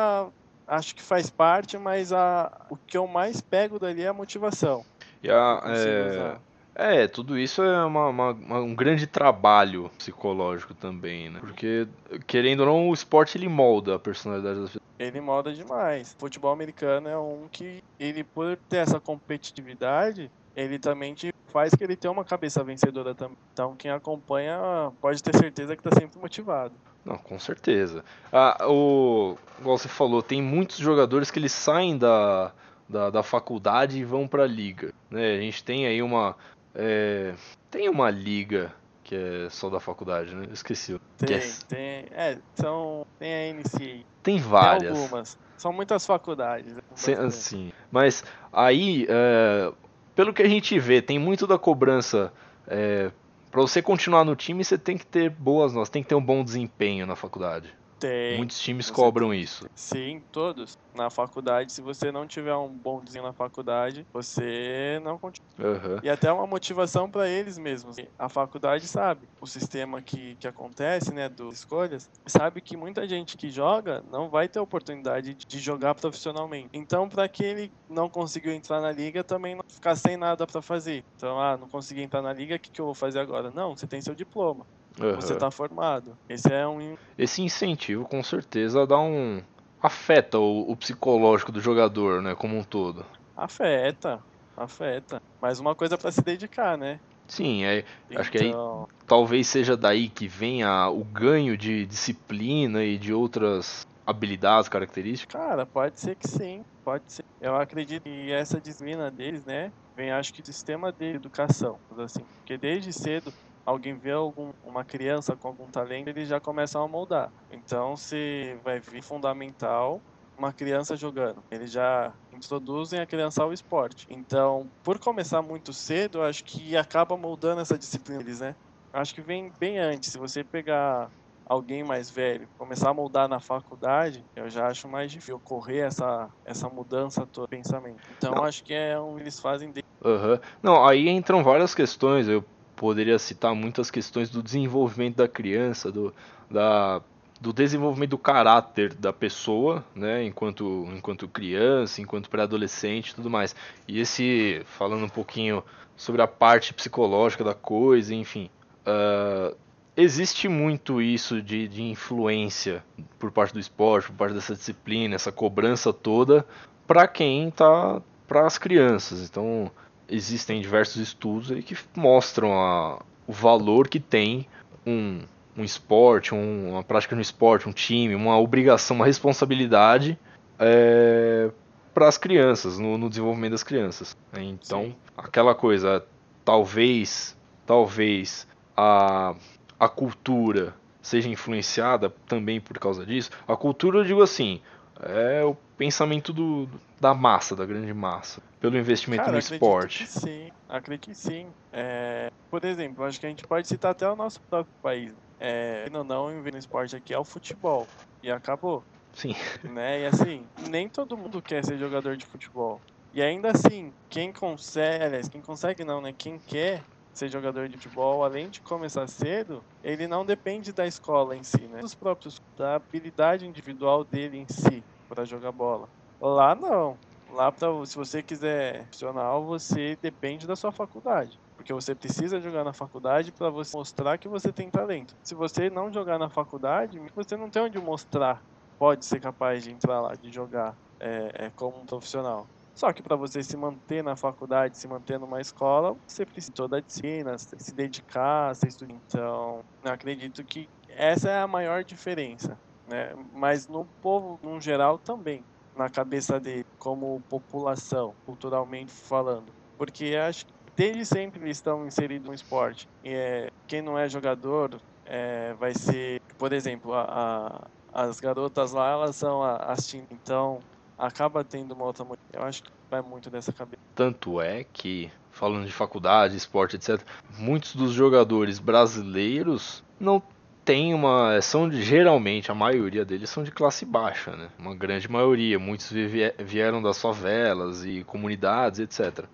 acho que faz parte, mas a, o que eu mais pego dali é a motivação. E a, é, é, tudo isso é uma, uma, uma, um grande trabalho psicológico também, né? Porque, querendo ou não, o esporte ele molda a personalidade das pessoas. Ele molda demais. O futebol americano é um que, ele por ter essa competitividade, ele também te faz que ele tenha uma cabeça vencedora também. Então, quem acompanha pode ter certeza que está sempre motivado. Não, com certeza. Ah, o, igual você falou, tem muitos jogadores que eles saem da, da, da faculdade e vão para a liga. Né? A gente tem aí uma, é, tem uma liga que é só da faculdade, né? Eu esqueci. Tem, é... tem. É, são. Tem a NCA. Tem várias. Tem algumas. São muitas faculdades. Né? Sim, sim. Mas aí, é, pelo que a gente vê, tem muito da cobrança. É, para você continuar no time, você tem que ter boas notas, tem que ter um bom desempenho na faculdade. Tem. Muitos times cobram isso. Sim, todos. Na faculdade, se você não tiver um bom desempenho na faculdade, você não continua. Uhum. E até uma motivação para eles mesmos. A faculdade sabe o sistema que, que acontece, né, das escolhas, sabe que muita gente que joga não vai ter oportunidade de jogar profissionalmente. Então, para que ele não conseguiu entrar na liga, também não ficar sem nada para fazer. Então, ah, não consegui entrar na liga, o que, que eu vou fazer agora? Não, você tem seu diploma. Uhum. Você está formado. Esse é um. Esse incentivo com certeza dá um. afeta o, o psicológico do jogador, né? Como um todo. Afeta, afeta. Mas uma coisa para se dedicar, né? Sim, é, então... acho que aí então talvez seja daí que venha o ganho de disciplina e de outras habilidades, características. Cara, pode ser que sim, pode ser. Eu acredito que essa disciplina deles, né, vem acho que do sistema de educação, assim, porque desde cedo alguém vê algum, uma criança com algum talento, eles já começam a moldar. Então, se vai vir fundamental uma criança jogando, eles já introduzem a criança ao esporte. Então, por começar muito cedo, acho que acaba moldando essa disciplina deles, né? Acho que vem bem antes. Se você pegar alguém mais velho começar a moldar na faculdade, eu já acho mais difícil ocorrer essa, essa mudança todo pensamento. Então Não. acho que é um eles fazem de... uhum. Não, aí entram várias questões. Eu poderia citar muitas questões do desenvolvimento da criança, do, da, do desenvolvimento do caráter da pessoa, né, enquanto, enquanto criança, enquanto pré-adolescente e tudo mais. E esse, falando um pouquinho sobre a parte psicológica da coisa, enfim. Uh, existe muito isso de, de influência por parte do esporte, por parte dessa disciplina, essa cobrança toda, para quem tá. para as crianças. Então existem diversos estudos aí que mostram a, o valor que tem um, um esporte, um, uma prática no esporte, um time, uma obrigação, uma responsabilidade é, para as crianças, no, no, desenvolvimento das crianças. Então, Sim. aquela coisa, talvez, talvez a, a cultura seja influenciada também por causa disso. A cultura, eu digo assim, é o pensamento do, da massa, da grande massa, pelo investimento Cara, no esporte. Que sim, acredito que sim. É, por exemplo, acho que a gente pode citar até o nosso próprio país. É, não, não, investir no esporte aqui é o futebol. E acabou. Sim. Né? E assim, nem todo mundo quer ser jogador de futebol. E ainda assim, quem consegue, aliás, quem consegue não, né? Quem quer ser jogador de futebol, além de começar cedo, ele não depende da escola em si, né? Dos próprios, da habilidade individual dele em si para jogar bola. Lá não. Lá, pra, se você quiser profissional, você depende da sua faculdade. Porque você precisa jogar na faculdade para você mostrar que você tem talento. Se você não jogar na faculdade, você não tem onde mostrar. Pode ser capaz de entrar lá, de jogar é, é, como um profissional. Só que para você se manter na faculdade, se manter numa escola, você precisa de toda a disciplina, se dedicar, se estudar. Então, acredito que essa é a maior diferença né? Mas no povo, no geral, também. Na cabeça dele, como população, culturalmente falando. Porque acho que desde sempre estão inseridos no esporte. E, é, quem não é jogador é, vai ser, por exemplo, a, a, as garotas lá, elas são as team, então acaba tendo uma outra. Eu acho que vai muito dessa cabeça. Tanto é que, falando de faculdade, esporte, etc., muitos dos jogadores brasileiros não tem uma. São geralmente, a maioria deles são de classe baixa, né? Uma grande maioria. Muitos vieram das favelas e comunidades, etc.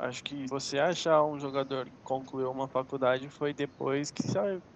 Acho que você achar um jogador que concluiu uma faculdade foi depois que,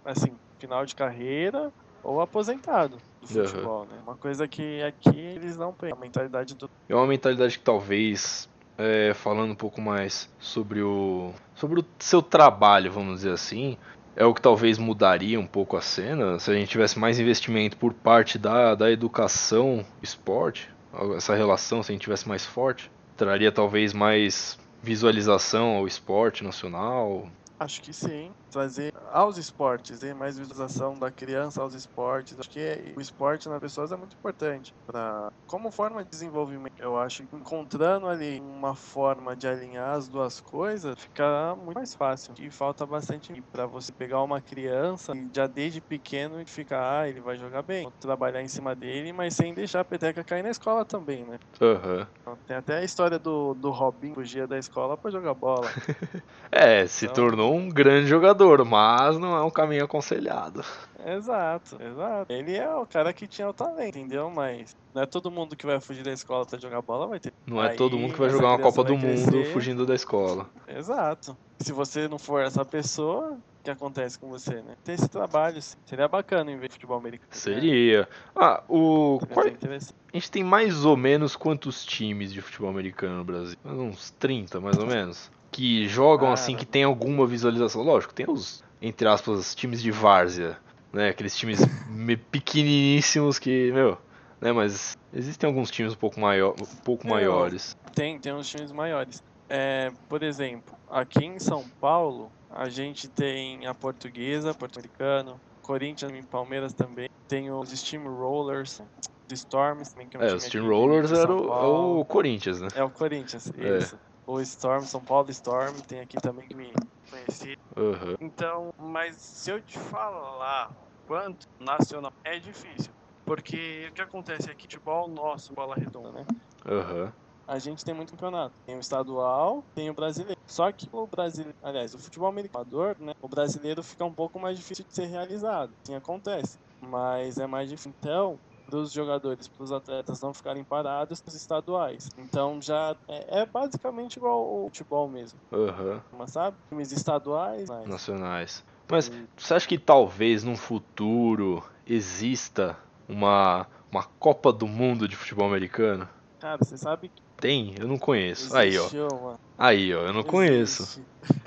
assim, final de carreira ou aposentado do futebol, uhum. né? Uma coisa que aqui eles não têm, a mentalidade do... É uma mentalidade que talvez, é, falando um pouco mais sobre o, sobre o seu trabalho, vamos dizer assim, é o que talvez mudaria um pouco a cena se a gente tivesse mais investimento por parte da, da educação esporte, essa relação, se a gente tivesse mais forte, traria talvez mais visualização ao esporte nacional. Acho que sim trazer aos esportes, né? mais visualização da criança aos esportes. Acho que o esporte nas pessoas é muito importante para como forma de desenvolvimento. Eu acho que encontrando ali uma forma de alinhar as duas coisas fica muito mais fácil. E falta bastante para você pegar uma criança e já desde pequeno e ficar, ah, ele vai jogar bem, trabalhar em cima dele, mas sem deixar a peteca cair na escola também, né? Uhum. Então, tem até a história do, do Robin fugia da escola para jogar bola. é, se então, tornou um grande jogador jogador, mas não é um caminho aconselhado. Exato, exato. Ele é o cara que tinha o talento, entendeu? Mas não é todo mundo que vai fugir da escola pra jogar bola, vai ter. Não é Aí, todo mundo que vai jogar uma Copa do Mundo fugindo da escola. Exato. Se você não for essa pessoa, o que acontece com você, né? Ter esse trabalho, seria bacana em ver futebol americano. Seria. Ah, o. Qual... A gente tem mais ou menos quantos times de futebol americano no Brasil? Uns 30, mais ou menos que jogam ah, assim, que tem alguma visualização. Lógico, tem os, entre aspas, times de várzea, né? Aqueles times pequeniníssimos que, meu, né? Mas existem alguns times um pouco, maior, um pouco maiores. Tem, tem uns times maiores. É, por exemplo, aqui em São Paulo, a gente tem a Portuguesa, Porto Americano, Corinthians e Palmeiras também. Tem os Steamrollers, the Storms também, que é um É, os Steamrollers era o, é o, Corinthians, né? É o Corinthians, é. isso. É o Storm, São Paulo Storm, tem aqui também que me conheci. Uhum. Então, mas se eu te falar quanto nacional, é difícil. Porque o que acontece aqui, futebol nosso, bola redonda, né? Uhum. A gente tem muito campeonato. Tem o estadual, tem o brasileiro. Só que o brasileiro, aliás, o futebol americano, né? O brasileiro fica um pouco mais difícil de ser realizado. Assim acontece. Mas é mais difícil. Então, para os jogadores, para os atletas não ficarem parados nos estaduais. Então já é, é basicamente igual o futebol mesmo. Uhum. Mas sabe? Times estaduais. Mas... Nacionais. Mas e... você acha que talvez num futuro exista uma, uma Copa do Mundo de futebol americano? Cara, você sabe que. Tem? Eu não conheço. Aí, ó. Mano. Aí, ó, eu não Existe. conheço.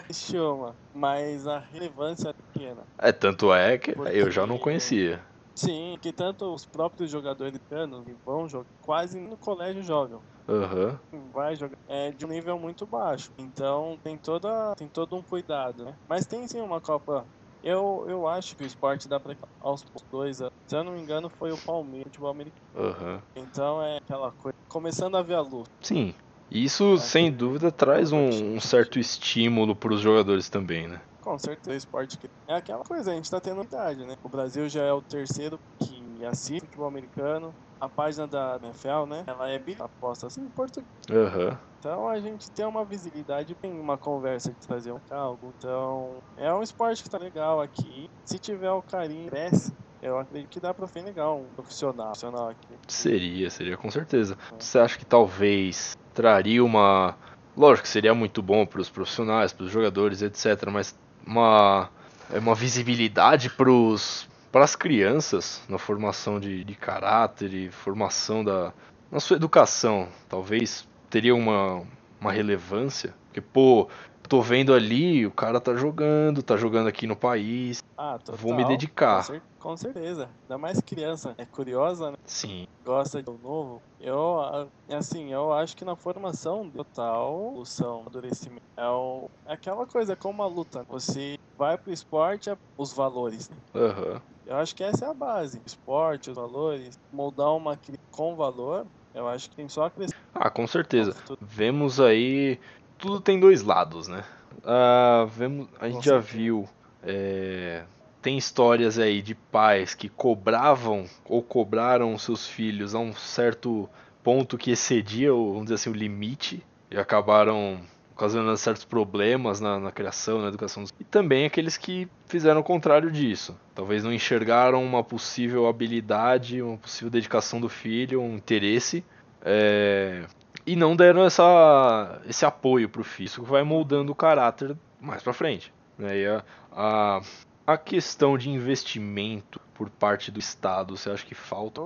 Existiu, mano. Mas a relevância é pequena. É, tanto é que Porque... eu já não conhecia. Sim, que tanto os próprios jogadores americanos vão jogar, quase no colégio jogam. Uhum. Vai jogar é de um nível muito baixo. Então tem toda tem todo um cuidado, né? Mas tem sim uma Copa. Eu, eu acho que o esporte dá para aos dois Se eu não me engano, foi o Palmeiras, futebol americano. Uhum. Então é aquela coisa. Começando a ver a luz. Sim. Isso, sem dúvida, traz um, um certo estímulo para os jogadores também, né? Com certeza, o esporte é aquela coisa, a gente tá tendo idade, né? O Brasil já é o terceiro que assiste futebol americano. A página da NFL, né? Ela é aposta assim em português. Uhum. Então a gente tem uma visibilidade, tem uma conversa de trazer um algo. Então é um esporte que tá legal aqui. Se tiver o carinho, cresce. Eu acredito que dá pra ser legal um profissional, profissional aqui. Seria, seria com certeza. É. Você acha que talvez traria uma. Lógico que seria muito bom para os profissionais, para os jogadores, etc. Mas uma, é uma visibilidade para as crianças na formação de, de caráter e formação da na sua educação. Talvez teria uma, uma relevância. Porque, pô, tô vendo ali, o cara tá jogando, tá jogando aqui no país. Ah, total, vou me dedicar. Com, cer com, certeza. Ainda mais criança, é curiosa, né? Sim. Gosta de novo. Eu, assim, eu acho que na formação total, são amadurecimento, é, é aquela coisa, é como a luta. Você vai pro esporte, é os valores. Né? Uhum. Eu acho que essa é a base. Esporte, os valores, moldar uma com valor, eu acho que tem só a crescer. Ah, com certeza. Vemos aí. Tudo tem dois lados, né? Ah, vemos, a gente já viu. É, tem histórias aí de pais que cobravam ou cobraram seus filhos a um certo ponto que excedia, vamos dizer assim, o limite e acabaram ocasionando certos problemas na, na, criação, na educação. E também aqueles que fizeram o contrário disso. Talvez não enxergaram uma possível habilidade, uma possível dedicação do filho, um interesse, é, e não deram essa, esse apoio para o filho. Isso vai moldando o caráter mais para frente. Né? E a, a, a questão de investimento por parte do Estado, você acha que falta?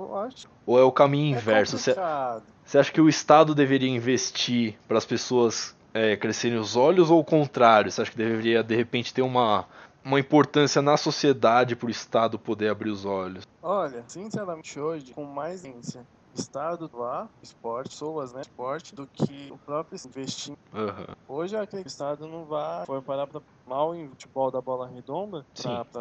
Ou é o caminho É inverso? Você, você acha que o Estado deveria investir para as pessoas é, crescerem os olhos ou o contrário? Você acha que deveria, de repente, ter uma, uma importância na sociedade para o Estado poder abrir os olhos? Olha, sinceramente hoje, com mais ênfase Estado lá, esporte, pessoas, né, esporte, do que o próprio investir. Aham. Hoje eu acredito que o Estado não vai for parar pra mal em futebol da bola redonda pra, pra,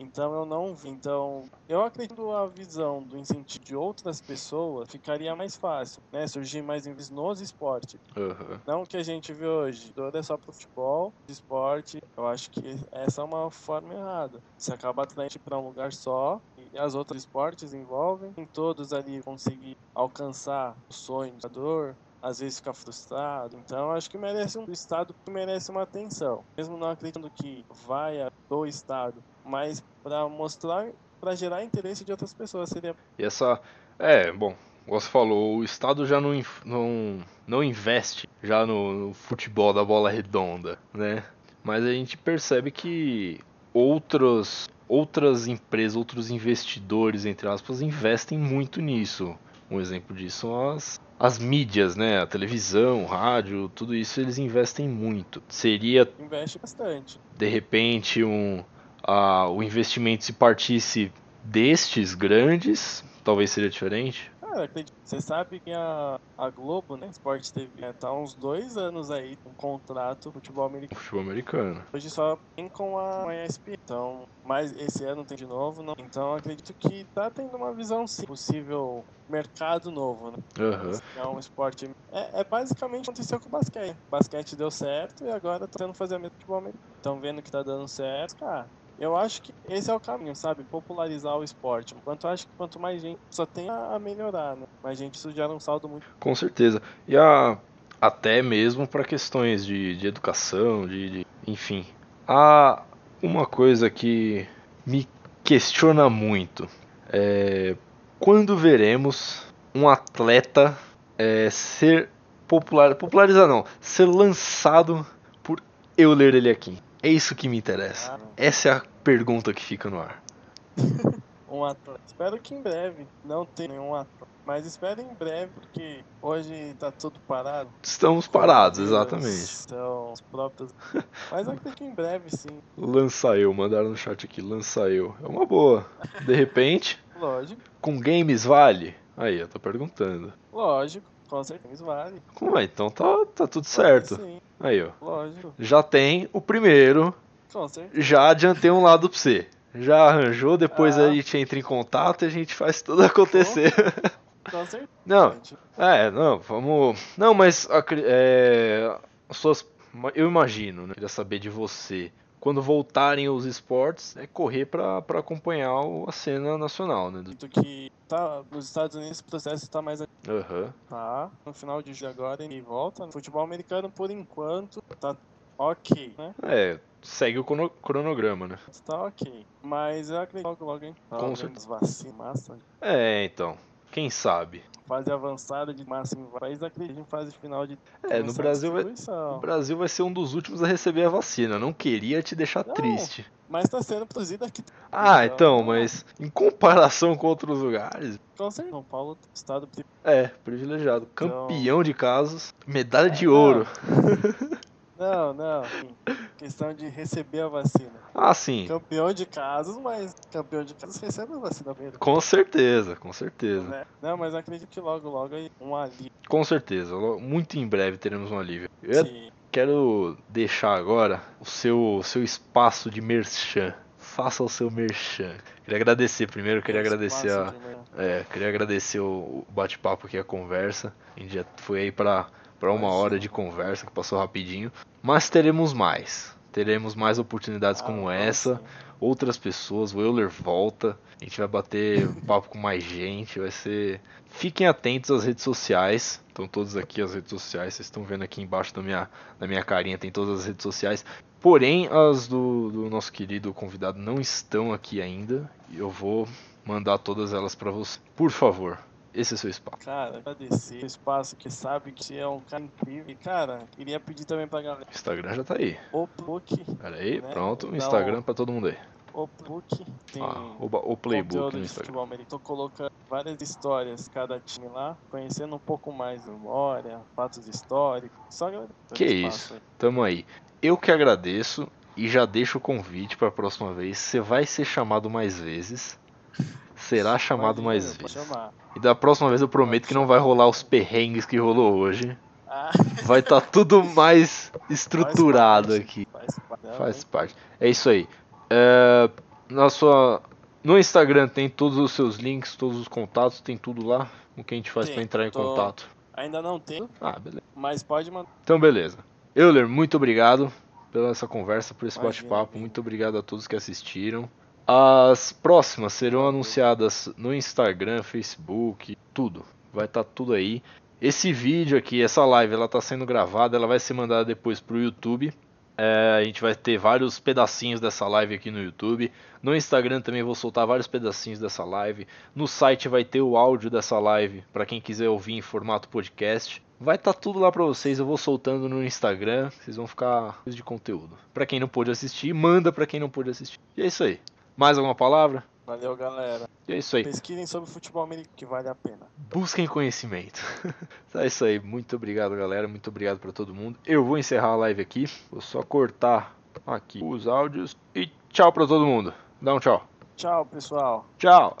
então eu não vi. Então, eu acredito que a visão do incentivo de outras pessoas ficaria mais fácil, né? Surgir mais investimento nos esportes. Aham. Não o que a gente vê hoje, tudo é só pro futebol, esporte. Eu acho que essa é uma forma errada. Você acaba atraindo para um lugar só e as outras esportes envolvem. Em todos ali conseguir alcançar o sonho do jogador, às vezes ficar frustrado. Então acho que merece um Estado que merece uma atenção. Mesmo não acreditando que vai do Estado, mas para mostrar, para gerar interesse de outras pessoas. Seria E essa. É, bom, você falou, o Estado já não, não, não investe já no, no futebol da bola redonda, né? Mas a gente percebe que outros, outras empresas, outros investidores, entre aspas, investem muito nisso. Um exemplo disso são as, as mídias, né? A televisão, o rádio, tudo isso eles investem muito. Seria investe bastante. de repente um ah, o investimento se partisse destes grandes, talvez seria diferente. Cara, você sabe que a, a Globo, né, Sport TV, né, tá uns dois anos aí com contrato com futebol americano. futebol americano. Hoje só tem com a, a ESPN. Então, mas esse ano tem de novo, não. Então acredito que tá tendo uma visão sim, possível mercado novo, né? Aham. É um esporte. É, é basicamente o que aconteceu com o basquete. O basquete deu certo e agora tá tentando fazer a mesma futebol americano. Estão vendo que tá dando certo, cara. Eu acho que esse é o caminho, sabe? Popularizar o esporte. Enquanto eu acho que quanto mais gente só tem a melhorar, né? Mais gente isso gera um saldo muito. Com certeza. E a, até mesmo para questões de, de educação, de, de- enfim. Há uma coisa que me questiona muito. É, quando veremos um atleta é, ser popular, popularizar não, ser lançado por eu ler ele aqui. É isso que me interessa. Essa é a pergunta que fica no ar. um atleta. Espero que em breve não tenha nenhum atleta. Mas espero em breve, porque hoje tá tudo parado. Estamos parados, exatamente. Então, os próprios. Mas eu acredito que em breve, sim. Lança eu, mandaram no chat aqui, lança eu. É uma boa. De repente, Lógico, com games vale? Aí, eu tô perguntando. lógico. Com certeza vale. Como é? Então tá, tá tudo certo. Sim, Aí, ó. lógico. Já tem o primeiro, Com certeza. já adiantei um lado pra você. Já arranjou, depois Ah. a gente entra em contato e a gente faz tudo acontecer. Com certeza. Não. É, não, vamos. Não, mas é, as suas, eu imagino, né? Queria saber de você. Quando voltarem os esportes, é correr pra acompanhar o- a cena nacional, né? Do- Acredito que tá, nos Estados Unidos o processo tá mais Aham. Tá, no final de julho agora ele volta. Futebol americano, por enquanto, tá ok, né? É, segue o crono- cronograma, né? Tá ok. Mas eu acredito que logo, logo, hein? Com certeza. as vacinas, massa. É, então. Quem sabe? Fase avançada de máximo país, acredito em fase final de É, no Brasil vai, distribuição. o Brasil vai ser um dos últimos a receber a vacina. Não queria te deixar Não. triste. Mas tá sendo produzido aqui. Ah, Então, então, mas em comparação com outros lugares, Com certeza. São Paulo, estado é, privilegiado. Então- Campeão de casos, medalha de É, não. ouro. Não, não. Questão de receber a vacina. Ah, sim. Campeão de casos, mas campeão de casos recebe a vacina mesmo. Com certeza, com certeza. Né? Não, mas acredito que logo, logo aí um alívio. Com certeza. Muito em breve teremos um alívio. Eu Sim. quero deixar agora o seu, seu espaço de merchan. faça o seu merchan. Queria agradecer primeiro, queria agradecer a, é, queria agradecer o o bate-papo aqui, a conversa. A gente já foi aí pra, pra uma hora de conversa que passou rapidinho. Mas teremos mais. Teremos mais oportunidades Ah, como essa. Outras pessoas, o Euler volta. A gente vai bater papo com mais gente. Vai ser. Fiquem atentos às redes sociais. Estão todos aqui as redes sociais. Vocês estão vendo aqui embaixo da minha, da minha carinha, tem todas as redes sociais. Porém, as do, do nosso querido convidado não estão aqui ainda. E eu vou mandar todas elas pra você. Por favor, esse é seu espaço. Cara, agradecer o espaço que sabe que você é um cara incrível. E, cara, queria pedir também pra galera. O Instagram já tá aí. O Book, Pera aí, Né? pronto. Dá Instagram um- pra todo mundo aí. o Book tem Ah, o, o playbook no Instagram. Tô colocando várias histórias, cada time lá, conhecendo um pouco mais memória, fatos históricos. Só galera. Que isso. Tamo aí. Eu que agradeço e já deixo o convite pra próxima vez. Você vai ser chamado mais vezes. Será chamado mais vezes. E da próxima vez eu prometo que não vai rolar os perrengues que rolou hoje. Ah, Vai estar tudo mais estruturado aqui. faz parte. Faz parte. É isso aí. É, na sua, no Instagram tem todos os seus links, todos os contatos, tem tudo lá. O que a gente faz pra entrar em tô- contato. Ainda não tem, Ah, beleza. mas pode mandar. Então, beleza. Euler, muito obrigado pela essa conversa, por esse bate-papo. Muito obrigado a todos que assistiram. As próximas serão anunciadas no Instagram, Facebook, tudo. Vai estar tudo aí. Esse vídeo aqui, essa live, ela está sendo gravada, ela vai ser mandada depois pro YouTube. É, a gente vai ter vários pedacinhos dessa live aqui no YouTube. No Instagram também vou soltar vários pedacinhos dessa live. No site vai ter o áudio dessa live para quem quiser ouvir em formato podcast. Vai estar tudo lá para vocês. Eu vou soltando no Instagram. Vocês vão ficar de conteúdo. Para quem não pôde assistir, manda para quem não pôde assistir. E é isso aí. Mais alguma palavra? Valeu, galera. E é isso aí. Pesquisem sobre futebol americano, que vale a pena. Busquem conhecimento. é isso aí. Muito obrigado, galera. Muito obrigado para todo mundo. Eu vou encerrar a live aqui. Vou só cortar aqui os áudios. E tchau para todo mundo. Dá um tchau. Tchau, pessoal. Tchau.